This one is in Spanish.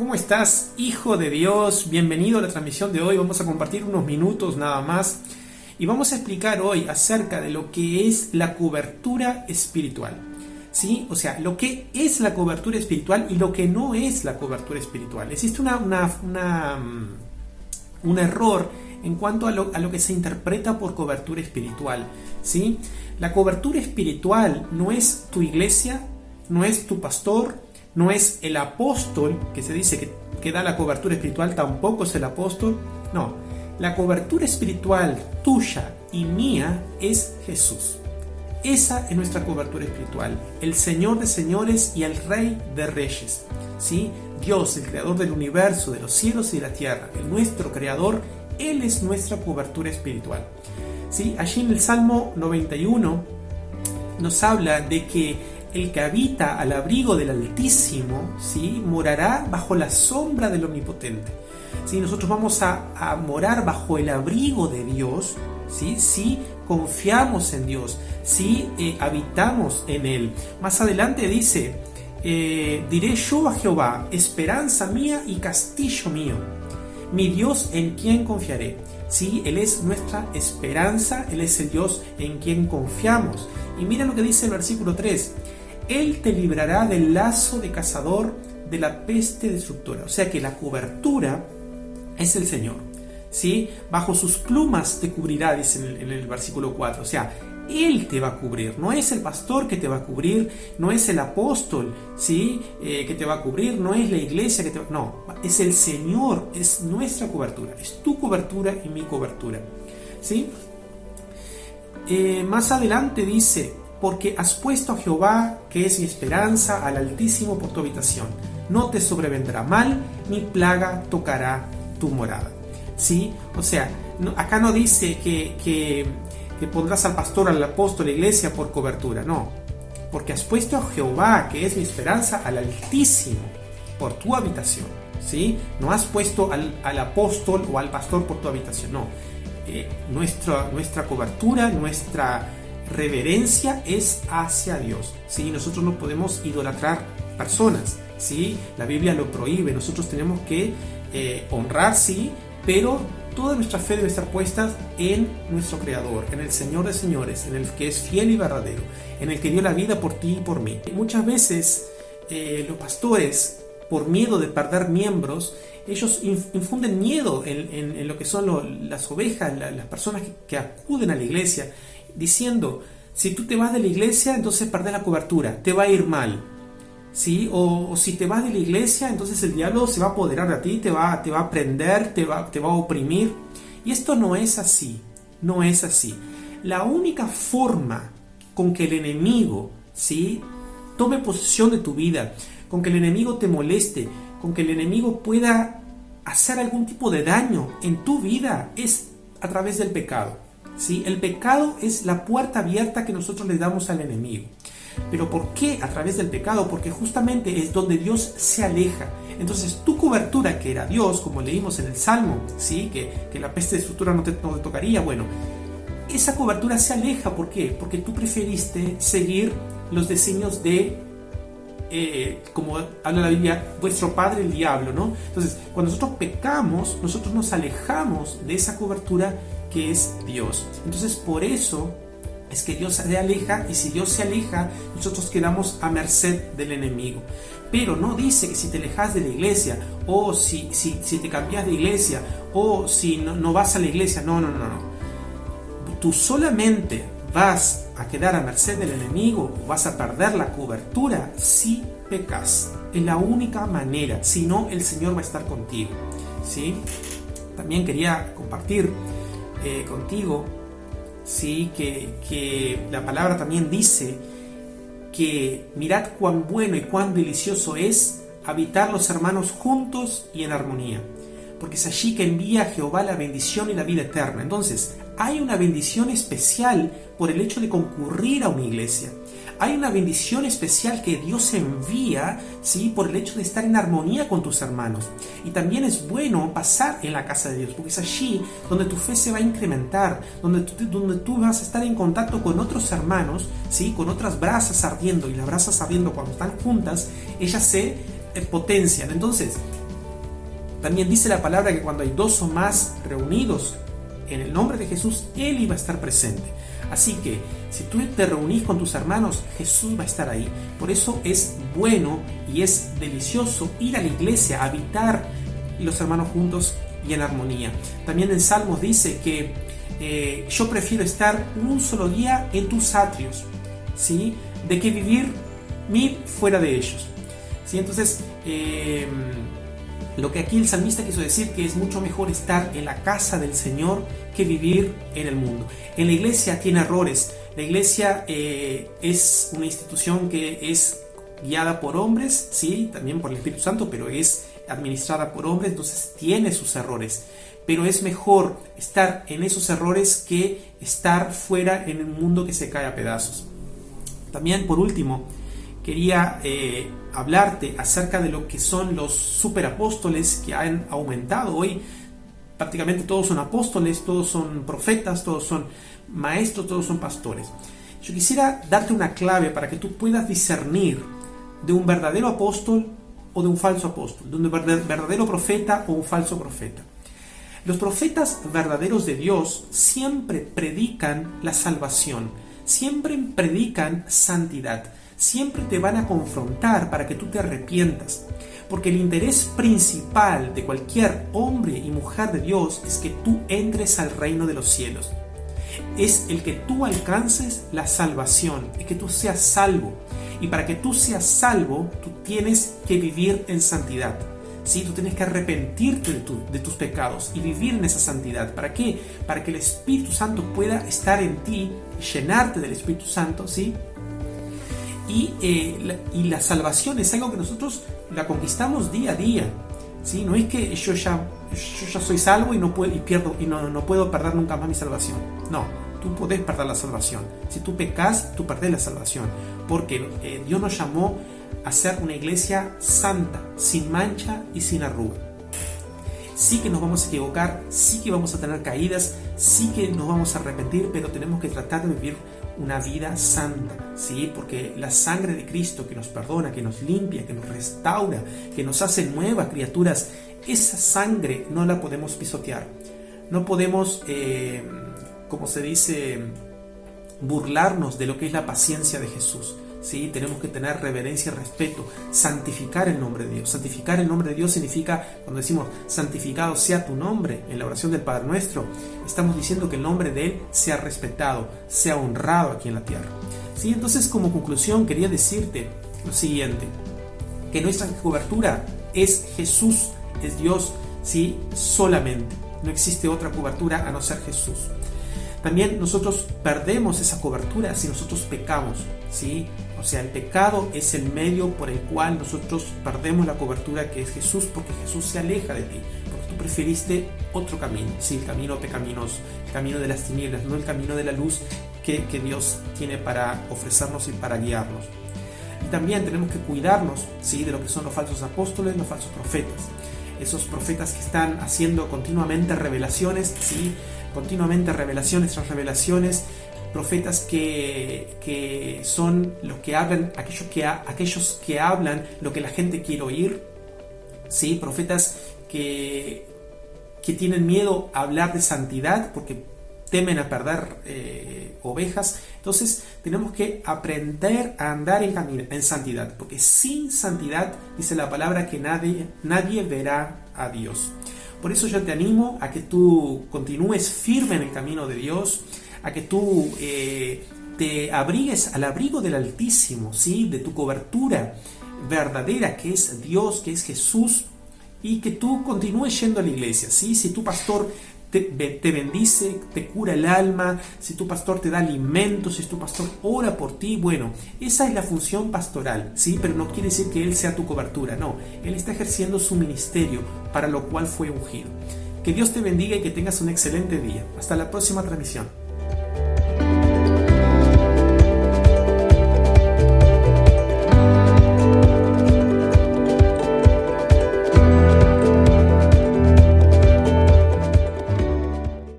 ¿Cómo estás, hijo de Dios? Bienvenido a la transmisión de hoy. Vamos a compartir unos minutos nada más y vamos a explicar hoy acerca de lo que es la cobertura espiritual. ¿Sí? O sea, lo que es la cobertura espiritual y lo que no es la cobertura espiritual. Existe una, mm, un error en cuanto a lo, a lo, que se interpreta por cobertura espiritual. ¿sí? La cobertura espiritual no es tu iglesia, no es tu pastor, no es el apóstol, que se dice que, que da la cobertura espiritual, tampoco es el apóstol. No, la cobertura espiritual tuya y mía es Jesús. Esa es nuestra cobertura espiritual, el Señor de señores y el Rey de reyes. ¿sí? Dios, el creador del universo, de los cielos y de la tierra, el nuestro creador, Él es nuestra cobertura espiritual. ¿sí? Allí en el Salmo 91 nos habla de que el que habita al abrigo del Altísimo, ¿sí? morará bajo la sombra del Omnipotente. Si nosotros vamos a, morar bajo el abrigo de Dios, ¿sí? si confiamos en Dios, si eh, habitamos en Él. Más adelante dice, eh, diré yo a Jehová, esperanza mía y castillo mío, mi Dios en quien confiaré. Sí, Él es nuestra esperanza, Él es el Dios en quien confiamos. Y mira lo que dice el versículo 3, Él te librará del lazo de cazador, de la peste destructora. O sea que la cobertura es el Señor. ¿sí? Bajo sus plumas te cubrirá, dice en el, versículo 4. O sea, Él te va a cubrir. No es el pastor que te va a cubrir, no es el apóstol ¿sí? Eh, que te va a cubrir, no es la iglesia que te va No, es el Señor, es nuestra cobertura. Es tu cobertura y mi cobertura. ¿sí? Eh, más adelante dice, porque has puesto a Jehová, que es mi esperanza, al Altísimo por tu habitación. No te sobrevendrá mal, ni plaga tocará tu morada. ¿Sí? O sea, acá no dice que, que, pondrás al pastor, al apóstol, la iglesia por cobertura, no. Porque has puesto a Jehová, que es mi esperanza, al Altísimo, por tu habitación. ¿Sí? No has puesto al, apóstol o al pastor por tu habitación, no. Eh, nuestra, nuestra cobertura, nuestra reverencia es hacia Dios. ¿sí? Nosotros no podemos idolatrar personas. ¿sí? La Biblia lo prohíbe. Nosotros tenemos que eh, honrar, sí, pero toda nuestra fe debe estar puesta en nuestro Creador, en el Señor de señores, en el que es fiel y verdadero, en el que dio la vida por ti y por mí. Muchas veces eh, los pastores, por miedo de perder miembros, ellos infunden miedo en, lo que son las ovejas, las personas que, acuden a la iglesia, diciendo, si tú te vas de la iglesia, entonces perdés la cobertura, te va a ir mal. ¿sí? O, si te vas de la iglesia, entonces el diablo se va a apoderar de ti, te va, te va a prender, te va, te va a oprimir. Y esto no es así, no es así. La única forma con que el enemigo, ¿sí? Tome posesión de tu vida, con que el enemigo te moleste, con que el enemigo pueda hacer algún tipo de daño en tu vida, es a través del pecado. ¿Sí? El pecado es la puerta abierta que nosotros le damos al enemigo. Pero ¿por qué a través del pecado? Porque justamente es donde Dios se aleja. Entonces tu cobertura, que era Dios, como leímos en el Salmo, ¿sí? que, la peste de estructura no te, tocaría, bueno, esa cobertura se aleja. ¿Por qué? Porque tú preferiste seguir los designios de, eh, como habla la Biblia, vuestro padre el diablo, ¿no? Entonces, cuando nosotros pecamos, nosotros nos alejamos de esa cobertura que es Dios. Entonces, por eso es que Dios se aleja y si Dios se aleja, nosotros quedamos a merced del enemigo. Pero no dice que si te alejas de la iglesia o si, si, si te cambias de iglesia o si no, no vas a la iglesia. No, no, no, no. Tú solamente vas a quedar a merced del enemigo vas a perder la cobertura si pecas. Es la única manera. Si no, el Señor va a estar contigo. ¿sí? También quería compartir eh, contigo ¿sí? que, la palabra también dice que mirad cuán bueno y cuán delicioso es habitar los hermanos juntos y en armonía, porque es allí que envía Jehová la bendición y la vida eterna. Entonces, hay una bendición especial por el hecho de concurrir a una iglesia hay una bendición especial que Dios envía, ¿sí? Por el hecho de estar en armonía con tus hermanos. Y también es bueno pasar en la casa de Dios, porque es allí donde tu fe se va a incrementar, donde tú, donde tú vas a estar en contacto con otros hermanos, ¿sí? Con otras brasas ardiendo, y las brasas ardiendo cuando están juntas, ellas se eh, potencian. Entonces, También dice la palabra que cuando hay dos o más reunidos en el nombre de Jesús, Él iba a estar presente. Así que si tú te reunís con tus hermanos, Jesús va a estar ahí. Por eso es bueno y es delicioso ir a la iglesia, habitar los hermanos juntos y en armonía. También en Salmos dice que eh, yo prefiero estar un solo día en tus atrios, ¿sí? De que vivir mil fuera de ellos. ¿sí? Entonces, eh, lo que aquí el salmista quiso decir que es mucho mejor estar en la casa del Señor que vivir en el mundo. En la iglesia tiene errores. La iglesia eh, es una institución que es guiada por hombres, sí, también por el Espíritu Santo, pero es administrada por hombres, entonces tiene sus errores. Pero es mejor estar en esos errores que estar fuera en un mundo que se cae a pedazos. También, por último, quería eh, hablarte acerca de lo que son los superapóstoles que han aumentado hoy. Prácticamente todos son apóstoles, todos son profetas, todos son maestros, todos son pastores. Yo quisiera darte una clave para que tú puedas discernir de un verdadero apóstol o de un falso apóstol, de un verdadero profeta o un falso profeta. Los profetas verdaderos de Dios siempre predican la salvación, siempre predican santidad, siempre te van a confrontar para que tú te arrepientas. Porque el interés principal de cualquier hombre y mujer de Dios es que tú entres al reino de los cielos. Es el que tú alcances la salvación, es que tú seas salvo. Y para que tú seas salvo, tú tienes que vivir en santidad. ¿Sí? Tú tienes que arrepentirte de, tus pecados y vivir en esa santidad. ¿Para qué? Para que el Espíritu Santo pueda estar en ti, llenarte del Espíritu Santo, ¿sí? Eh, y, la, salvación es algo que nosotros la conquistamos día a día. ¿sí? No es que yo ya, yo ya soy salvo y no puedo, y pierdo, y no, no puedo perder nunca más mi salvación. No, tú puedes perder la salvación. Si tú pecas, tú perdés la salvación. Porque eh, Dios nos llamó a ser una iglesia santa, sin mancha y sin arruga. Sí que nos vamos a equivocar, sí que vamos a tener caídas, sí que nos vamos a arrepentir, pero tenemos que tratar de vivir una vida santa, ¿sí? Porque la sangre de Cristo que nos perdona, que nos limpia, que nos restaura, que nos hace nuevas criaturas, esa sangre no la podemos pisotear. No podemos, eh, como se dice, burlarnos de lo que es la paciencia de Jesús. ¿Sí? Tenemos que tener reverencia y respeto, santificar el nombre de Dios. Santificar el nombre de Dios significa, cuando decimos santificado sea tu nombre en la oración del Padre Nuestro, estamos diciendo que el nombre de Él sea respetado, sea honrado aquí en la tierra. ¿sí? Entonces, como conclusión, quería decirte lo siguiente, que nuestra cobertura es Jesús, es Dios, ¿sí? solamente. No existe otra cobertura a no ser Jesús. También nosotros perdemos esa cobertura si nosotros pecamos, ¿sí? O sea, el pecado es el medio por el cual nosotros perdemos la cobertura que es Jesús, porque Jesús se aleja de ti, porque tú preferiste otro camino, sí, el camino pecaminoso, el camino de las tinieblas, no el camino de la luz que, que Dios tiene para ofrecernos y para guiarnos. Y también tenemos que cuidarnos, sí, de lo que son los falsos apóstoles, los falsos profetas, esos profetas que están haciendo continuamente revelaciones, sí, continuamente revelaciones tras revelaciones, profetas que, que son los que hablan, aquellos que, aquellos que hablan lo que la gente quiere oír, ¿sí? profetas que, que tienen miedo a hablar de santidad porque temen a perder eh, ovejas. Entonces tenemos que aprender a andar en, en santidad, porque sin santidad dice la palabra que nadie, nadie verá a Dios. Por eso yo te animo a que tú continúes firme en el camino de Dios, a que tú eh, te abrigues al abrigo del Altísimo, ¿sí? de tu cobertura verdadera que es Dios, que es Jesús, y que tú continúes yendo a la iglesia. ¿sí? Si tu pastor te, te, bendice, te cura el alma, si tu pastor te da alimento, si tu pastor ora por ti, bueno, esa es la función pastoral, ¿sí? Pero no quiere decir que Él sea tu cobertura, no, Él está ejerciendo su ministerio para lo cual fue ungido. Que Dios te bendiga y que tengas un excelente día. Hasta la próxima transmisión.